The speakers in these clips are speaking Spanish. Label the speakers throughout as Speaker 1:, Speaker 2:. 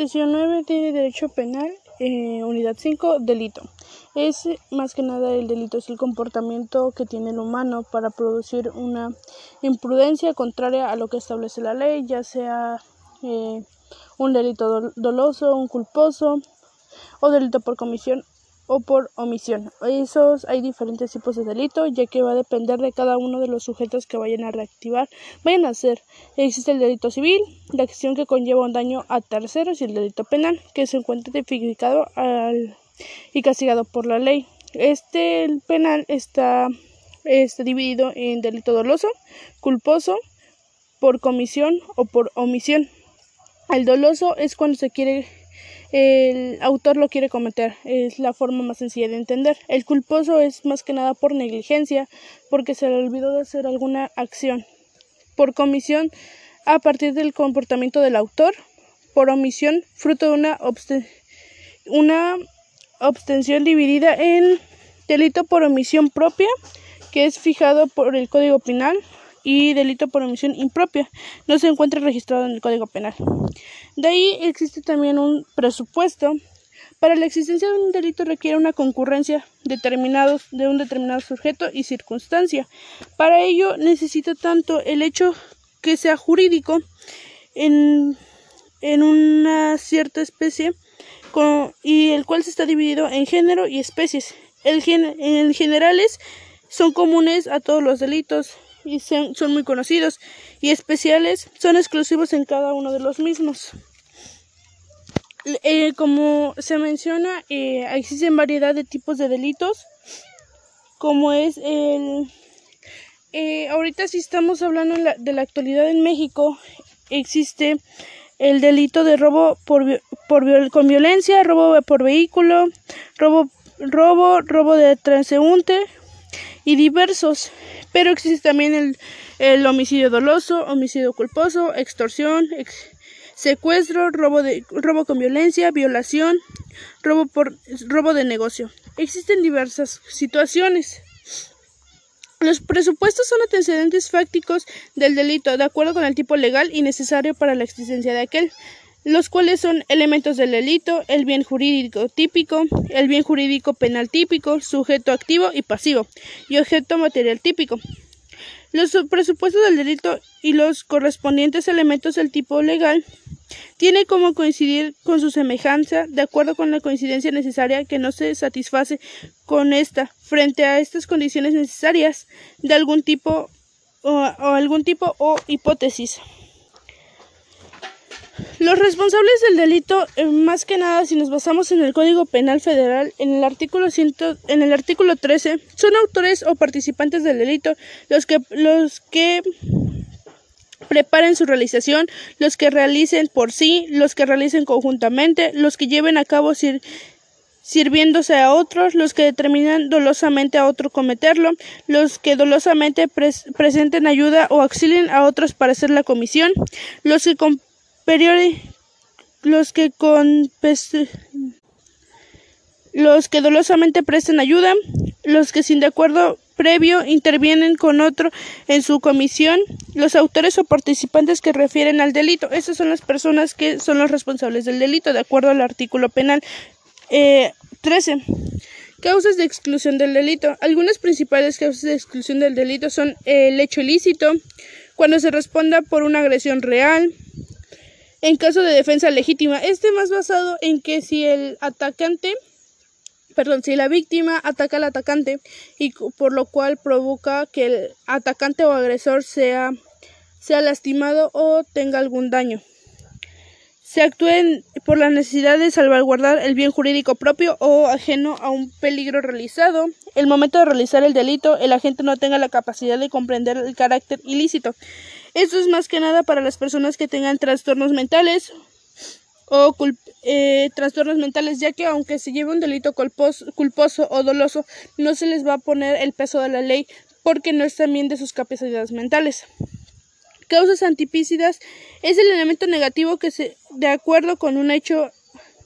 Speaker 1: Sesión 9 de Derecho Penal, eh, Unidad 5, Delito. Es más que nada el delito, es el comportamiento que tiene el humano para producir una imprudencia contraria a lo que establece la ley, ya sea eh, un delito doloso, un culposo o delito por comisión o por omisión. Esos hay diferentes tipos de delito, ya que va a depender de cada uno de los sujetos que vayan a reactivar, vayan a hacer. Existe el delito civil, la acción que conlleva un daño a terceros y el delito penal, que se encuentra tipificado al, y castigado por la ley. Este el penal está, está dividido en delito doloso, culposo, por comisión o por omisión. El doloso es cuando se quiere el autor lo quiere cometer. Es la forma más sencilla de entender. El culposo es más que nada por negligencia, porque se le olvidó de hacer alguna acción. Por comisión, a partir del comportamiento del autor. Por omisión, fruto de una, una abstención dividida en delito por omisión propia, que es fijado por el Código Penal, y delito por omisión impropia no se encuentra registrado en el Código Penal. De ahí existe también un presupuesto. Para la existencia de un delito requiere una concurrencia determinados de un determinado sujeto y circunstancia. Para ello necesita tanto el hecho que sea jurídico en, en una cierta especie y el cual se está dividido en género y especies. El en generales son comunes a todos los delitos, y son, muy conocidos y especiales son exclusivos en cada uno de los mismos. Eh, como se menciona, eh, existen variedad de tipos de delitos, como es el... Eh, ahorita si estamos hablando de la actualidad en México, existe el delito de robo por, por, con violencia, robo por vehículo, robo, robo, robo de transeúnte y diversos pero existe también el, el homicidio doloso, homicidio culposo, extorsión, secuestro, robo, de, robo con violencia, violación, robo, por, robo de negocio. Existen diversas situaciones. Los presupuestos son antecedentes fácticos del delito, de acuerdo con el tipo legal y necesario para la existencia de aquel, los cuales son elementos del delito, el bien jurídico típico, el bien jurídico penal típico, sujeto activo y pasivo, y objeto material típico. Los presupuestos del delito y los correspondientes elementos del tipo legal tienen como coincidir con su semejanza de acuerdo con la coincidencia necesaria que no se satisface con esta frente a estas condiciones necesarias de algún tipo o, o algún tipo o hipótesis. Los responsables del delito, eh, más que nada si nos basamos en el Código Penal Federal, en el artículo ciento, en el artículo 13, son autores o participantes del delito los que los que preparen su realización, los que realicen por sí, los que realicen conjuntamente, los que lleven a cabo sirviéndose a otros, los que determinan dolosamente a otro cometerlo, los que dolosamente presenten ayuda o auxilien a otros para hacer la comisión, los que los que con los que dolosamente prestan ayuda, los que sin de acuerdo previo intervienen con otro en su comisión, los autores o participantes que refieren al delito. Esas son las personas que son los responsables del delito, de acuerdo al artículo penal eh, 13. Causas de exclusión del delito. Algunas principales causas de exclusión del delito son el hecho ilícito, cuando se responda por una agresión real, en caso de defensa legítima. Este más basado en que si el atacante, perdón, si la víctima ataca al atacante y por lo cual provoca que el atacante o agresor sea, sea lastimado o tenga algún daño. Se actúen por la necesidad de salvaguardar el bien jurídico propio o ajeno a un peligro realizado. El momento de realizar el delito, el agente no tenga la capacidad de comprender el carácter ilícito. Esto es más que nada para las personas que tengan trastornos mentales o eh, trastornos mentales, ya que aunque se lleve un delito culposo, o doloso, no se les va a poner el peso de la ley porque no están bien de sus capacidades mentales. Causas antipícidas es el elemento negativo que se, de acuerdo con un hecho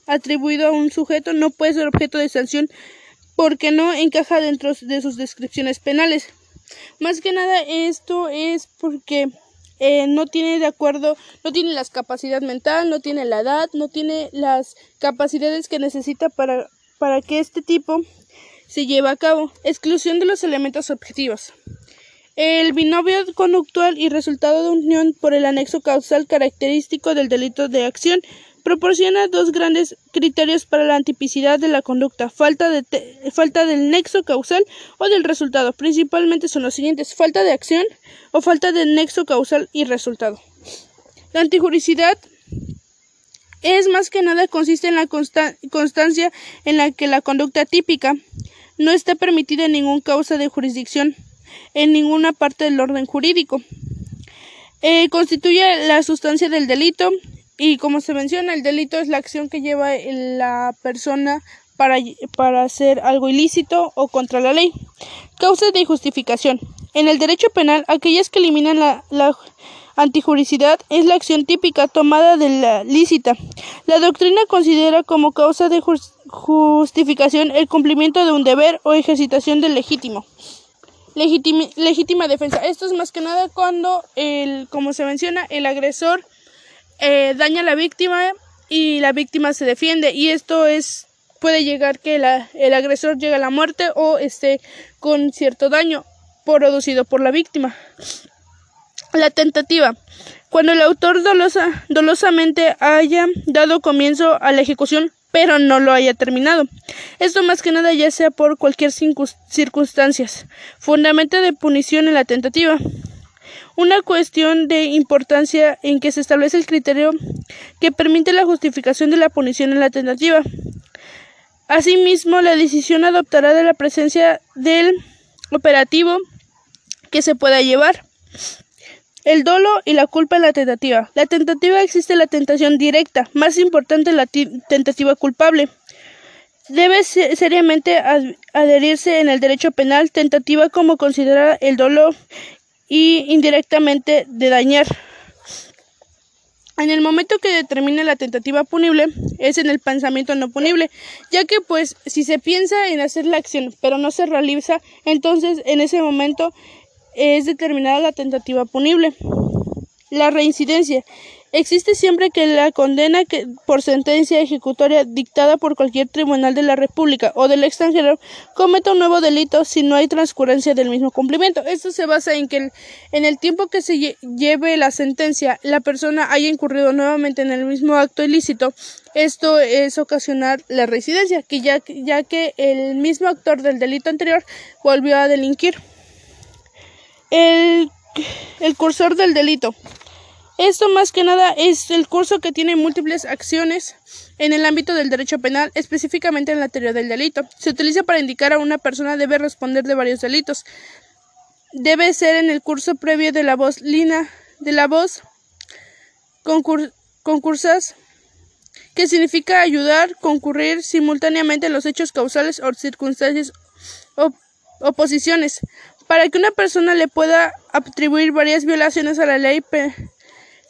Speaker 1: atribuido a un sujeto, no puede ser objeto de sanción porque no encaja dentro de sus descripciones penales. Más que nada esto es porque eh, no tiene de acuerdo, no tiene las capacidad mental, no tiene la edad, no tiene las capacidades que necesita para, para que este tipo se lleve a cabo. Exclusión de los elementos objetivos. El binomio conductual y resultado de unión por el anexo causal característico del delito de acción proporciona dos grandes criterios para la antipicidad de la conducta, falta, de falta del nexo causal o del resultado. Principalmente son los siguientes, falta de acción o falta de nexo causal y resultado. La antijuricidad es más que nada consiste en la constancia en la que la conducta típica no está permitida en ninguna causa de jurisdicción en ninguna parte del orden jurídico. Eh, constituye la sustancia del delito y como se menciona, el delito es la acción que lleva la persona para, para hacer algo ilícito o contra la ley. Causas de justificación. En el derecho penal, aquellas que eliminan la, la antijuricidad es la acción típica tomada de la lícita. La doctrina considera como causa de justificación el cumplimiento de un deber o ejercitación del legítimo. legítima defensa. Esto es más que nada cuando, el, como se menciona, el agresor eh, daña a la víctima y la víctima se defiende y esto es puede llegar que el agresor llegue a la muerte o esté con cierto daño producido por la víctima. La tentativa. Cuando el autor dolosa, dolosamente haya dado comienzo a la ejecución, pero no lo haya terminado. Esto más que nada ya sea por cualquier circunstancias. Fundamento de punición en la tentativa una cuestión de importancia en que se establece el criterio que permite la justificación de la punición en la tentativa. Asimismo, la decisión adoptará de la presencia del operativo que se pueda llevar. El dolo y la culpa en la tentativa. La tentativa existe la tentación directa, más importante la tentativa culpable. Debe seriamente adherirse en el derecho penal tentativa como considerar el dolo y indirectamente de dañar. En el momento que determine la tentativa punible es en el pensamiento no punible, ya que pues si se piensa en hacer la acción pero no se realiza, entonces en ese momento es determinada la tentativa punible. La reincidencia Existe siempre que la condena que, por sentencia ejecutoria dictada por cualquier tribunal de la República o del extranjero cometa un nuevo delito si no hay transcurrencia del mismo cumplimiento. Esto se basa en que en el tiempo que se lleve la sentencia la persona haya incurrido nuevamente en el mismo acto ilícito. Esto es ocasionar la residencia, que ya, ya que el mismo actor del delito anterior volvió a delinquir. El, el cursor del delito. Esto más que nada es el curso que tiene múltiples acciones en el ámbito del derecho penal, específicamente en la teoría del delito. Se utiliza para indicar a una persona debe responder de varios delitos. Debe ser en el curso previo de la voz lina, de la voz concursas, que significa ayudar, concurrir simultáneamente en los hechos causales o circunstancias o oposiciones, para que una persona le pueda atribuir varias violaciones a la ley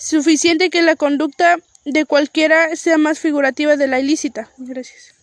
Speaker 1: suficiente que la conducta de cualquiera sea más figurativa de la ilícita. Gracias.